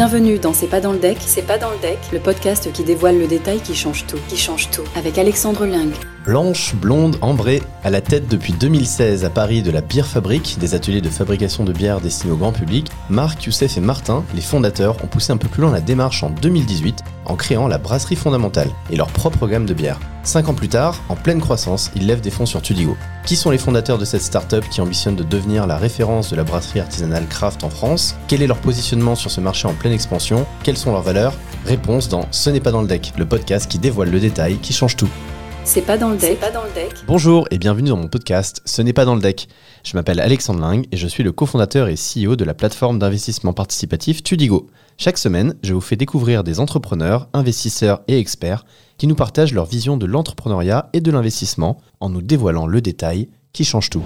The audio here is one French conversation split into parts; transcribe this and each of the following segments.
Bienvenue dans C'est pas dans le deck, c'est pas dans le deck, le podcast qui dévoile le détail qui change tout, qui change tout, avec Alexandre Ling. Blanche, blonde, ambrée, à la tête depuis 2016 à Paris de la Bière Fabrique, des ateliers de fabrication de bière destinés au grand public, Marc, Youssef et Martin, les fondateurs, ont poussé un peu plus loin la démarche en 2018 en créant la brasserie fondamentale et leur propre gamme de bières. Cinq ans plus tard, en pleine croissance, ils lèvent des fonds sur Tudigo. Qui sont les fondateurs de cette start-up qui ambitionne de devenir la référence de la brasserie artisanale craft en France? Quel est leur positionnement sur ce marché en pleine expansion? Quelles sont leurs valeurs? Réponse dans Ce n'est pas dans le deck, le podcast qui dévoile le détail qui change tout. C'est pas dans le deck. pas dans le deck. Bonjour et bienvenue dans mon podcast Ce n'est pas dans le deck. Je m'appelle Alexandre Ling et je suis le cofondateur et CEO de la plateforme d'investissement participatif Tudigo. Chaque semaine, je vous fais découvrir des entrepreneurs, investisseurs et experts qui nous partagent leur vision de l'entrepreneuriat et de l'investissement en nous dévoilant le détail qui change tout.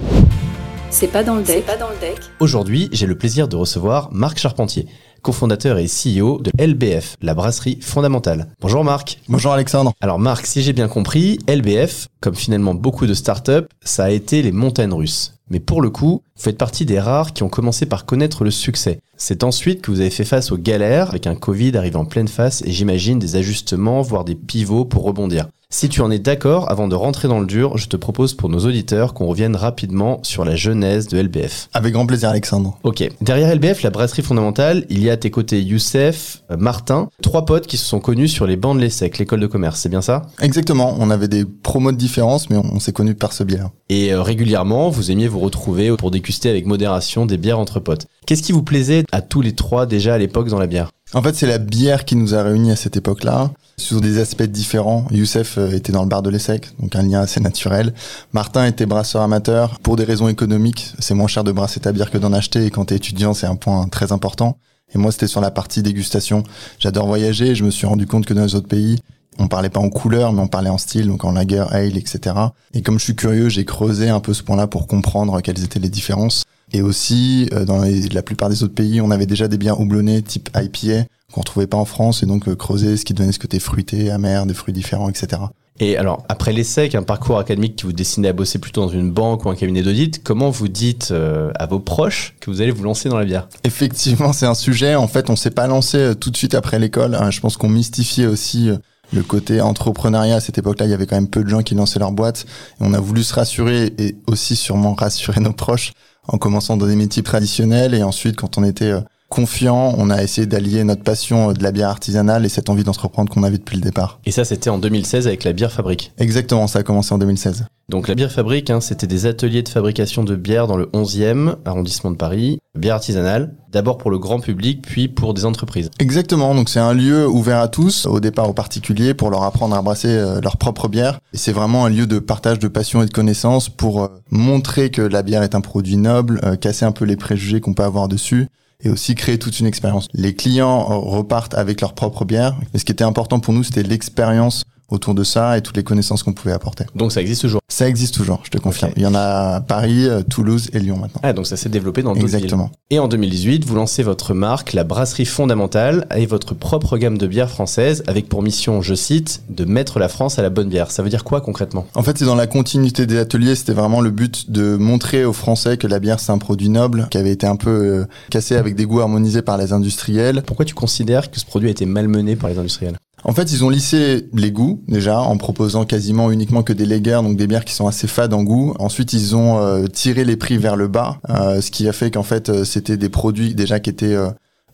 C'est pas dans le deck. pas dans le deck. Aujourd'hui, j'ai le plaisir de recevoir Marc Charpentier, cofondateur et CEO de LBF, la brasserie fondamentale. Bonjour Marc. Bonjour Alexandre. Alors Marc, si j'ai bien compris, LBF, comme finalement beaucoup de startups, ça a été les montagnes russes. Mais pour le coup, vous faites partie des rares qui ont commencé par connaître le succès. C'est ensuite que vous avez fait face aux galères avec un Covid arrivant en pleine face et j'imagine des ajustements, voire des pivots pour rebondir. Si tu en es d'accord, avant de rentrer dans le dur, je te propose pour nos auditeurs qu'on revienne rapidement sur la genèse de LBF. Avec grand plaisir Alexandre. Ok. Derrière LBF, la brasserie fondamentale, il y a à tes côtés Youssef, euh, Martin, trois potes qui se sont connus sur les bancs de l'ESSEC, l'école de commerce, c'est bien ça? Exactement. On avait des promos de différence, mais on, s'est connus par ce bière. Et euh, régulièrement, vous aimiez vous retrouver pour déguster avec modération des bières entre potes. Qu'est-ce qui vous plaisait à tous les trois déjà à l'époque dans la bière? En fait, c'est la bière qui nous a réunis à cette époque-là sur des aspects différents. Youssef euh, était dans le bar de l'ESSEC, donc un lien assez naturel. Martin était brasseur amateur. Pour des raisons économiques, c'est moins cher de brasser ta bière que d'en acheter. Et quand t'es étudiant, c'est un point très important. Et moi, c'était sur la partie dégustation. J'adore voyager. je me suis rendu compte que dans les autres pays, on parlait pas en couleur, mais on parlait en style, donc en lager, ale, etc. Et comme je suis curieux, j'ai creusé un peu ce point-là pour comprendre quelles étaient les différences. Et aussi, euh, dans la plupart des autres pays, on avait déjà des bières houblonnées type IPA qu'on retrouvait pas en France, et donc euh, creuser ce qui donnait ce côté fruité, amer, des fruits différents, etc. Et alors, après l'essai, un parcours académique qui vous destinait à bosser plutôt dans une banque ou un cabinet d'audit, comment vous dites euh, à vos proches que vous allez vous lancer dans la bière? Effectivement, c'est un sujet. En fait, on s'est pas lancé tout de suite après l'école. Hein. Je pense qu'on mystifiait aussi le côté entrepreneuriat à cette époque-là, il y avait quand même peu de gens qui lançaient leur boîte. Et on a voulu se rassurer et aussi sûrement rassurer nos proches en commençant dans des métiers traditionnels et ensuite quand on était euh, confiant, on a essayé d'allier notre passion euh, de la bière artisanale et cette envie d'entreprendre qu'on avait depuis le départ. Et ça, c'était en 2016 avec la bière fabrique. Exactement, ça a commencé en 2016. Donc la bière fabrique, hein, c'était des ateliers de fabrication de bière dans le 11e arrondissement de Paris, bière artisanale, d'abord pour le grand public, puis pour des entreprises. Exactement, donc c'est un lieu ouvert à tous, au départ aux particuliers, pour leur apprendre à brasser euh, leur propre bière. Et c'est vraiment un lieu de partage de passion et de connaissances pour euh, montrer que la bière est un produit noble, casser un peu les préjugés qu'on peut avoir dessus et aussi créer toute une expérience. Les clients repartent avec leur propre bière. Mais ce qui était important pour nous, c'était l'expérience autour de ça et toutes les connaissances qu'on pouvait apporter. Donc ça existe toujours Ça existe toujours, je te confirme. Il y en a à Paris, euh, Toulouse et Lyon maintenant. Ah, donc ça s'est développé dans d'autres Exactement. Et en 2018, vous lancez votre marque, la Brasserie Fondamentale, et votre propre gamme de bières françaises, avec pour mission, je cite, de mettre la France à la bonne bière. Ça veut dire quoi concrètement? En fait, c'est dans la continuité des ateliers, c'était vraiment le but de montrer aux Français que la bière c'est un produit noble, qui avait été un peu euh, cassé avec des goûts harmonisés par les industriels. Pourquoi tu considères que ce produit a été malmené par les industriels? En fait, ils ont lissé les goûts déjà en proposant quasiment uniquement que des lagers, donc des bières qui sont assez fades en goût. Ensuite, ils ont euh, tiré les prix vers le bas, euh, ce qui a fait qu'en fait, euh, c'était des produits déjà qui étaient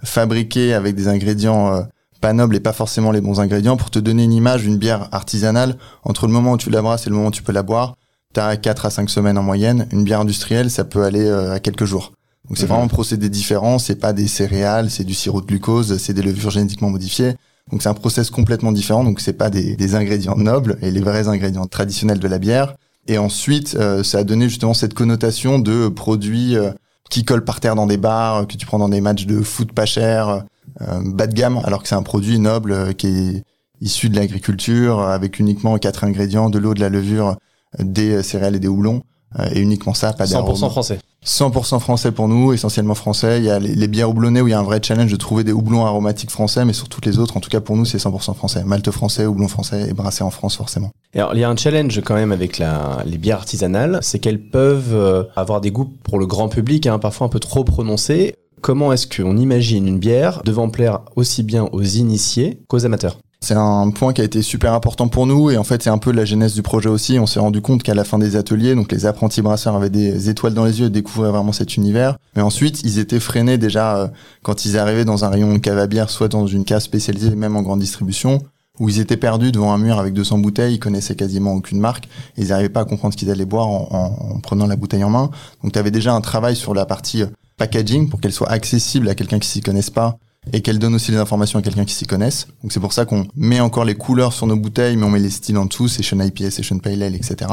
fabriqués avec des ingrédients pas nobles et pas forcément les bons ingrédients. Pour te donner une image, une bière artisanale, entre le moment où tu la brasses et le moment où tu peux la boire, t'as 4 à 5 semaines en moyenne. Une bière industrielle, ça peut aller à quelques jours. Donc c'est mhm. vraiment un procédé différent, c'est pas des céréales, c'est du sirop de glucose, c'est des levures génétiquement modifiées. Donc c'est un process complètement différent. Donc c'est pas des, ingrédients nobles et les vrais ingrédients traditionnels de la bière. Et ensuite, euh, ça a donné justement cette connotation de produits euh, qui collent par terre dans des bars, que tu prends dans des matchs de foot pas cher, euh, bas de gamme, alors que c'est un produit noble qui est issu de l'agriculture avec uniquement quatre ingrédients, de l'eau, de la levure, des céréales et des houblons. et uniquement ça, pas 100% français. 100% français pour nous, essentiellement français. Il y a les, bières houblonnées où il y a un vrai challenge de trouver des houblons aromatiques français, mais sur toutes les autres, en tout cas pour nous, c'est 100% français. Malte français, houblon français et brassé en France forcément. Alors, il y a un challenge quand même avec les bières artisanales, c'est qu'elles peuvent euh, avoir des goûts pour le grand public, hein, parfois un peu trop prononcés. Comment est-ce qu'on imagine une bière devant plaire aussi bien aux initiés qu'aux amateurs? C'est un point qui a été super important pour nous et en fait c'est un peu la genèse du projet aussi. On s'est rendu compte qu'à la fin des ateliers, donc les apprentis brasseurs avaient des étoiles dans les yeux et découvraient vraiment cet univers. Mais ensuite ils étaient freinés déjà euh, quand ils arrivaient dans un rayon de cave à bière, soit dans une cave spécialisée, même en grande distribution, où ils étaient perdus devant un mur avec 200 bouteilles, ils connaissaient quasiment aucune marque, et ils n'arrivaient pas à comprendre ce qu'ils allaient boire en, en, prenant la bouteille en main. Donc tu avais déjà un travail sur la partie euh, packaging pour qu'elle soit accessible à quelqu'un qui s'y connaisse pas et qu'elle donne aussi les informations à quelqu'un qui s'y connaisse. Donc c'est pour ça qu'on met encore les couleurs sur nos bouteilles, mais on met les styles en dessous, Session IPA, Session Pale Ale, etc.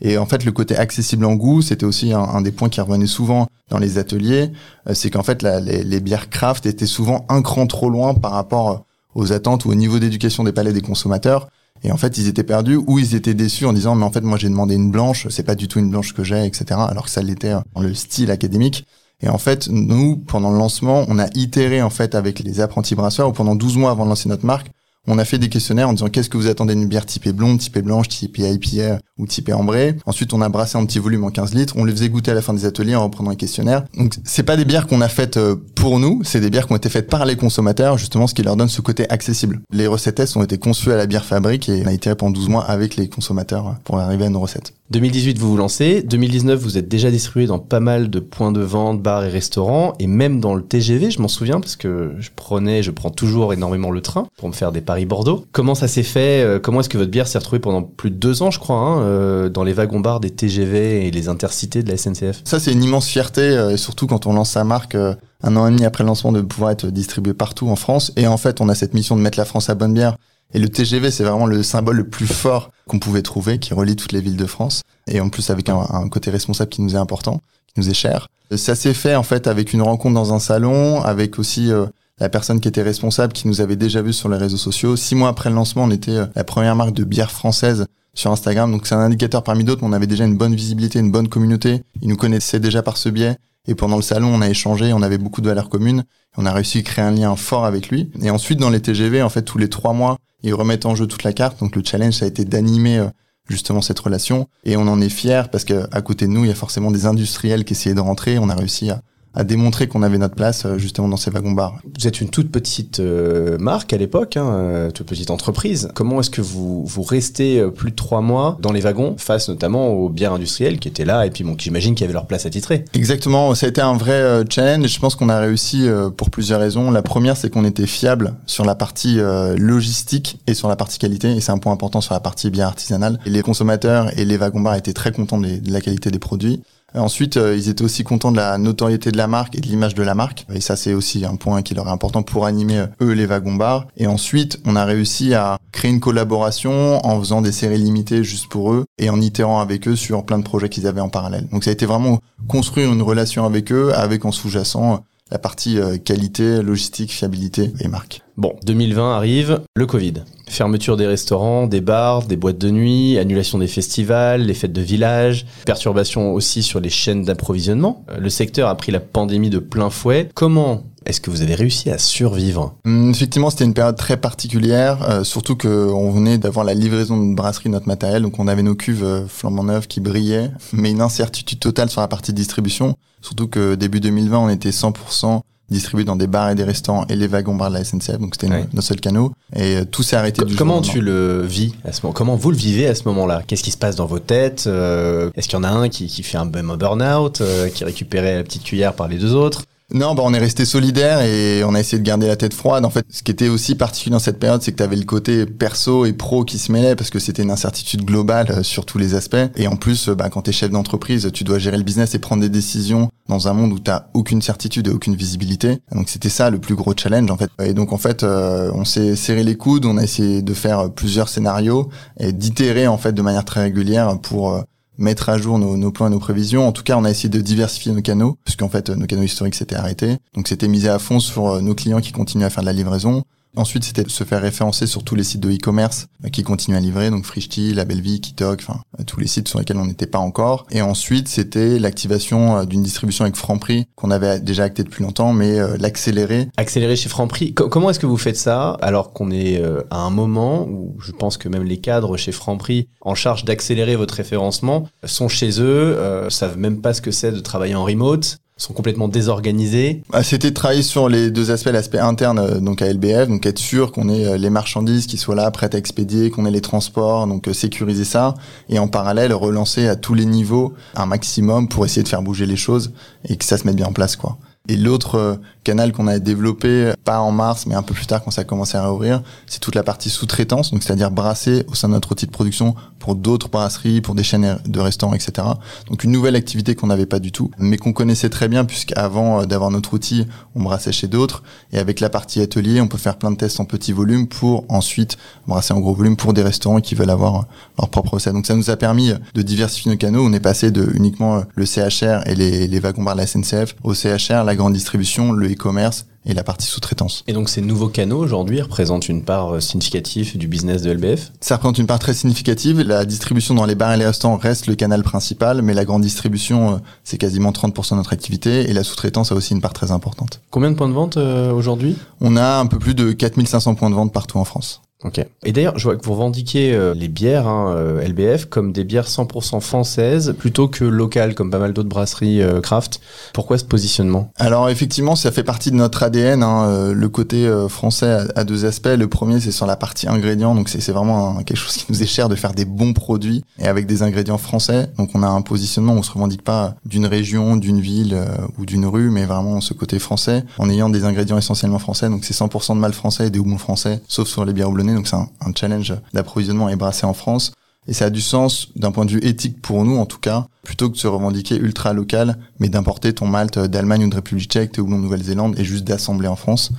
Et en fait, le côté accessible en goût, c'était aussi un, des points qui revenait souvent dans les ateliers, euh, c'est qu'en fait, les, les, bières craft étaient souvent un cran trop loin par rapport aux attentes ou au niveau d'éducation des palais des consommateurs. Et en fait, ils étaient perdus ou ils étaient déçus en disant mais en fait moi j'ai demandé une blanche, c'est pas du tout une blanche que j'ai, etc. Alors que ça l'était dans le style académique. Et en fait, nous, pendant le lancement, on a itéré en fait avec les apprentis brasseurs, ou pendant 12 mois avant de lancer notre marque, on a fait des questionnaires en disant qu'est-ce que vous attendez d'une bière typée blonde, typée blanche, typée IPA ou typée ambrée? Ensuite, on a brassé un petit volume en 15 litres. On les faisait goûter à la fin des ateliers en reprenant les questionnaires. Donc, c'est pas des bières qu'on a faites euh, pour nous, c'est des bières qui ont été faites par les consommateurs, justement, ce qui leur donne ce côté accessible. Les recettes tests ont été conçues à la bière fabrique et on a itéré pendant 12 mois avec les consommateurs pour arriver à nos recettes. 2018, vous vous lancez. 2019, vous êtes déjà distribué dans pas mal de points de vente, bars et restaurants, et même dans le TGV, je m'en souviens, parce que je prenais, je prends toujours énormément le train pour me faire des Paris-Bordeaux. Comment ça s'est fait euh, Comment est-ce que votre bière s'est retrouvée pendant plus de deux ans, je crois, hein, euh, dans les wagons-bars des TGV et les intercités de la SNCF Ça, c'est une immense fierté, euh, surtout quand on lance sa marque un an et demi après le lancement, de pouvoir être distribué partout en France. Et en fait, on a cette mission de mettre la France à bonne bière et le TGV, c'est vraiment le symbole le plus fort qu'on pouvait trouver, qui relie toutes les villes de France. Et en plus, avec un, côté responsable qui nous est important, qui nous est cher. Ça s'est fait, en fait, avec une rencontre dans un salon, avec aussi euh, la personne qui était responsable, qui nous avait déjà vu sur les réseaux sociaux. Six mois après le lancement, on était euh, la première marque de bière française sur Instagram. Donc c'est un indicateur parmi d'autres, on avait déjà une bonne visibilité, une bonne communauté. Ils nous connaissaient déjà par ce biais. Et pendant le salon, on a échangé, on avait beaucoup de valeurs communes. On a réussi à créer un lien fort avec lui. Et ensuite, dans les TGV, en fait, tous les trois mois, ils remettent en jeu toute la carte. Donc le challenge, ça a été d'animer euh, justement cette relation. Et on en est fier parce qu'à côté de nous, il y a forcément des industriels qui essayaient de rentrer. On a réussi à, à démontrer qu'on avait notre place euh, justement dans ces wagons bars. Vous êtes une toute petite euh, marque à l'époque, hein, euh, toute petite entreprise. Comment est-ce que vous vous restez plus de trois mois dans les wagons face notamment aux bières industrielles qui étaient là et puis bon, j'imagine qu'ils avaient leur place à titrer. Exactement, ça a été un vrai challenge. Je pense qu'on a réussi pour plusieurs raisons. La première, c'est qu'on était fiable sur la partie logistique et sur la partie qualité, et c'est un point important sur la partie bière artisanale. Et les consommateurs et les wagons bars étaient très contents de la qualité des produits. Ensuite, euh, ils étaient aussi contents de la notoriété de la marque et de l'image de la marque. Et ça, c'est aussi un point qui leur est important pour animer, euh, eux, les wagons bars. Et ensuite, on a réussi à créer une collaboration en faisant des séries limitées juste pour eux et en itérant avec eux sur plein de projets qu'ils avaient en parallèle. Donc ça a été vraiment construire une relation avec eux, avec en sous-jacent la partie euh, qualité, logistique, fiabilité et marque. Bon, 2020 arrive, le Covid. Fermeture des restaurants, des bars, des boîtes de nuit, annulation des festivals, les fêtes de village, perturbation aussi sur les chaînes d'approvisionnement. Euh, le secteur a pris la pandémie de plein fouet. Comment est-ce que vous avez réussi à survivre hum, Effectivement, c'était une période très particulière, euh, surtout qu'on venait d'avoir la livraison de brasserie de notre matériel, donc on avait nos cuves euh, flambant neuves qui brillaient, mais une incertitude totale sur la partie distribution, surtout que début 2020, on était 100% distribué dans des bars et des restaurants et les wagons bars de la SNCF, donc c'était nos seuls canaux. Et euh, tout s'est arrêté du Comment tu le vis à ce moment Comment vous le vivez à ce moment-là? Qu'est-ce qui se passe dans vos têtes Est-ce qu'il y en a un qui, qui fait un burn-out, qui récupérait la petite cuillère par les deux autres? Non, bah on est resté solidaire et on a essayé de garder la tête froide. En fait, ce qui était aussi particulier dans cette période, c'est que tu avais le côté perso et pro qui se mêlaient parce que c'était une incertitude globale euh, sur tous les aspects. Et en plus, euh, bah, quand tu chef d'entreprise, tu dois gérer le business et prendre des décisions dans un monde où tu aucune certitude et aucune visibilité. Donc c'était ça le plus gros challenge en fait. Et donc en fait, euh, on s'est serré les coudes, on a essayé de faire plusieurs scénarios et d'itérer en fait de manière très régulière pour mettre à jour nos, nos plans et nos prévisions. En tout cas, on a essayé de diversifier nos canaux, puisqu'en fait, nos canaux historiques s'étaient arrêtés. Donc, c'était misé à fond sur euh, nos clients qui continuent à faire de la livraison. Ensuite, c'était de se faire référencer sur tous les sites de e-commerce euh, qui continuent à livrer, donc Frishti, La Belle Vie, Kitok, enfin euh, tous les sites sur lesquels on n'était pas encore. Et ensuite, c'était l'activation d'une distribution avec Franprix qu'on avait déjà acté depuis longtemps, mais l'accélérer. Accélérer chez Franprix. comment est-ce que vous faites ça alors qu'on est à un moment où je pense que même les cadres chez Franprix en charge d'accélérer votre référencement sont chez eux, euh, savent même pas ce que c'est de travailler en remote sont complètement désorganisés. Bah, C'était de travailler sur les deux aspects, l'aspect interne euh, donc à LBF, donc être sûr qu'on ait euh, les marchandises qui soient là, prêtes à expédier, qu'on ait les transports, donc euh, sécuriser ça, et en parallèle relancer à tous les niveaux un maximum pour essayer de faire bouger les choses et que ça se mette bien en place quoi. Et l'autre canal qu'on a développé, pas en mars, mais un peu plus tard quand ça a commencé à réouvrir, c'est toute la partie sous-traitance, donc c'est-à-dire brasser au sein de notre outil de production pour d'autres brasseries, pour des chaînes de restaurants, etc. Donc une nouvelle activité qu'on n'avait pas du tout, mais qu'on connaissait très bien puisqu'avant euh, d'avoir notre outil, on brassait chez d'autres. Et avec la partie atelier, on peut faire plein de tests en petit volume pour ensuite brasser en gros volume pour des restaurants qui veulent avoir leur propre recette. Donc ça nous a permis de diversifier nos canaux. On est passé de uniquement le CHR et les, les wagons-bars de la SNCF au CHR, la grande distribution, le e-commerce et la partie sous-traitance. Et donc ces nouveaux canaux aujourd'hui représentent une part euh, significative du business de LBF Ça représente une part très significative. La distribution dans les bars et les restaurants reste le canal principal, mais la grande distribution, euh, c'est quasiment 30% de notre activité et la sous-traitance a aussi une part très importante. Combien de points de vente euh, aujourd'hui? On a un peu plus de 4500 points de vente partout en France. Ok. Et d'ailleurs, je vois que vous revendiquez euh, les bières hein, euh, LBF comme des bières 100% françaises plutôt que locales, comme pas mal d'autres brasseries euh, craft. Pourquoi ce positionnement? Alors effectivement, ça fait partie de notre ADN. Hein, euh, le côté français a, a deux aspects. Le premier, c'est sur la partie ingrédients. Donc c'est vraiment un- quelque chose qui nous est cher de faire des bons produits et avec des ingrédients français. Donc on a un positionnement. On se revendique pas d'une région, d'une ville ou d'une rue, mais vraiment ce côté français en ayant des ingrédients essentiellement français. Donc c'est 100% de mâle français et des houblons français, sauf sur les bières houblonnées. Donc c'est un, un challenge d'approvisionnement et brassé en France. Et ça a du sens d'un point de vue éthique pour nous, en tout cas, plutôt que de se revendiquer ultra local, mais d'importer ton malt d'Allemagne ou de République tchèque, houblons de Nouvelle-Zélande et juste d'assembler en France.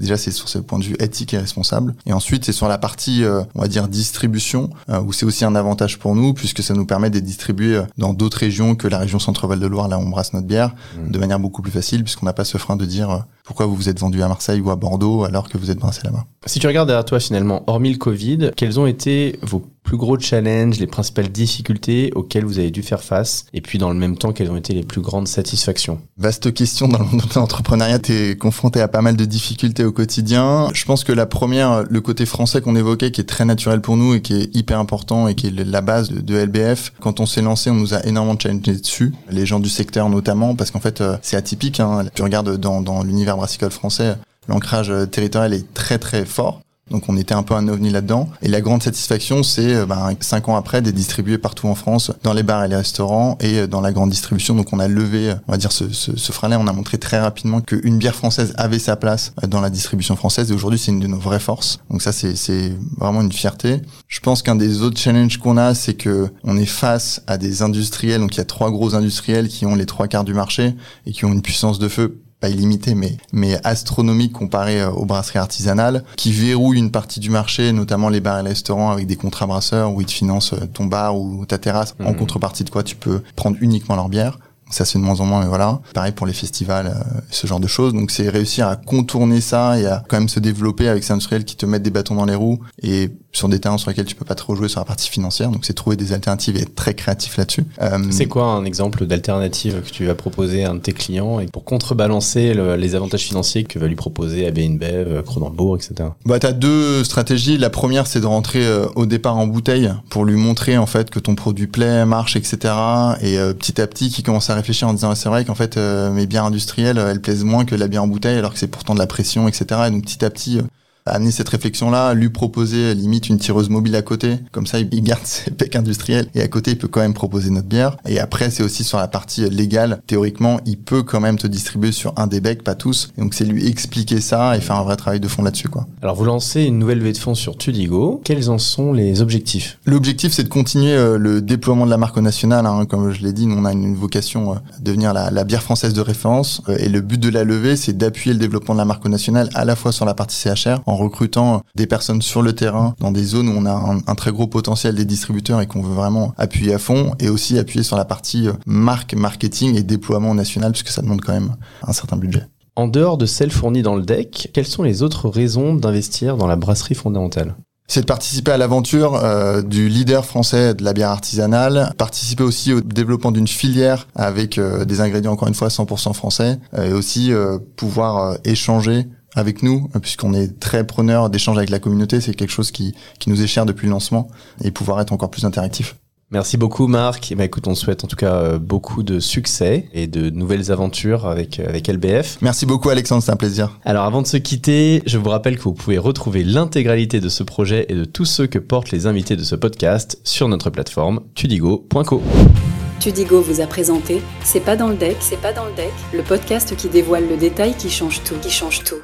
Déjà, c'est sur ce point de vue éthique et responsable. Et ensuite, c'est sur la partie, euh, on va dire, distribution, euh, où c'est aussi un avantage pour nous, puisque ça nous permet de distribuer euh, dans d'autres régions que la région Centre-Val de Loire, là où on brasse notre bière, Mhm. de manière beaucoup plus facile, puisqu'on n'a pas ce frein de dire euh, pourquoi vous vous êtes vendu à Marseille ou à Bordeaux alors que vous êtes brassé là-bas. Si tu regardes derrière toi finalement, hormis le Covid, quels ont été vos plus gros challenges, les principales difficultés auxquelles vous avez dû faire face Et puis dans le même temps, quelles ont été les plus grandes satisfactions? Vaste question dans le monde de l'entrepreneuriat. T'es confronté à pas mal de difficultés au quotidien. Je pense que la première, le côté français qu'on évoquait, qui est très naturel pour nous et qui est hyper important et qui est la base de, de LBF. Quand on s'est lancé, on nous a énormément challengé dessus. Les gens du secteur notamment, parce qu'en fait, euh, c'est atypique. Hein. Tu regardes dans, dans l'univers brassicole français, l'ancrage euh, territorial est très très fort. Donc on était un peu un ovni là-dedans. Et la grande satisfaction, c'est euh, ben, cinq ans après d'être distribué partout en France, dans les bars et les restaurants et euh, dans la grande distribution. Donc on a levé, on va dire, ce, ce, ce frein-là. On a montré très rapidement qu'une bière française avait sa place dans la distribution française. Et aujourd'hui, c'est une de nos vraies forces. Donc ça, c'est vraiment une fierté. Je pense qu'un des autres challenges qu'on a, c'est que on est face à des industriels. Donc il y a trois gros industriels qui ont les trois quarts du marché et qui ont une puissance de feu pas illimité, mais, mais astronomique comparé euh, aux brasseries artisanales, qui verrouillent une partie du marché, notamment les bars et les restaurants avec des contrats brasseurs où ils te financent euh, ton bar ou ta terrasse, en Mhm. contrepartie de quoi tu peux prendre uniquement leur bière. Ça c'est de moins en moins, mais voilà. Pareil pour les festivals, euh, ce genre de choses. Donc c'est réussir à contourner ça et à quand même se développer avec ces industriels qui te mettent des bâtons dans les roues et sur des terrains sur lesquels tu peux pas trop jouer sur la partie financière. Donc c'est trouver des alternatives et être très créatif là-dessus. Euh, C'est quoi un exemple d'alternative que tu vas proposer à un de tes clients et pour contrebalancer le- les avantages financiers que va lui proposer AB InBev, Cronenbourg, etc. Bah, t'as deux stratégies. La première, c'est de rentrer euh, au départ en bouteille pour lui montrer en fait que ton produit plaît, marche, etc. Et euh, petit à petit, qui commence à réfléchir en disant Ah, c'est vrai qu'en fait mes bières industrielles, elles plaisent moins que la bière en bouteille, alors que c'est pourtant de la pression, etc. Et donc petit à petit. Amener cette réflexion-là, lui proposer limite une tireuse mobile à côté, comme ça il garde ses pecs industriels et à côté il peut quand même proposer notre bière. Et après c'est aussi sur la partie légale, théoriquement il peut quand même te distribuer sur un des becs, pas tous. Et donc c'est lui expliquer ça et faire un vrai travail de fond là-dessus quoi. Alors vous lancez une nouvelle levée de fonds sur Tudigo. Quels en sont les objectifs? L'objectif, c'est de continuer euh, le déploiement de la marque au national. hein. Comme je l'ai dit, nous, on a une, vocation euh, à devenir la, la bière française de référence. Euh, et le but de la levée, c'est d'appuyer le développement de la marque au national à la fois sur la partie CHR, en recrutant euh, des personnes sur le terrain, dans des zones où on a un, un très gros potentiel des distributeurs et qu'on veut vraiment appuyer à fond, et aussi appuyer sur la partie euh, marque, marketing et déploiement national, puisque ça demande quand même un certain budget. En dehors de celles fournies dans le deck, quelles sont les autres raisons d'investir dans la brasserie fondamentale? C'est de participer à l'aventure euh, du leader français de la bière artisanale, participer aussi au développement d'une filière avec euh, des ingrédients encore une fois 100% français, euh, et aussi pouvoir échanger avec nous, euh, puisqu'on est très preneur d'échanges avec la communauté, c'est quelque chose qui, qui nous est cher depuis le lancement, et pouvoir être encore plus interactif. Merci beaucoup Marc. Et bah, écoute, on souhaite en tout cas euh, beaucoup de succès et de nouvelles aventures avec, euh, avec LBF. Merci beaucoup Alexandre, c'est un plaisir. Alors avant de se quitter, je vous rappelle que vous pouvez retrouver l'intégralité de ce projet et de tous ceux que portent les invités de ce podcast sur notre plateforme tudigo.co. Tudigo vous a présenté C'est pas dans le deck, c'est pas dans le deck, le podcast qui dévoile le détail qui change tout, qui change tout.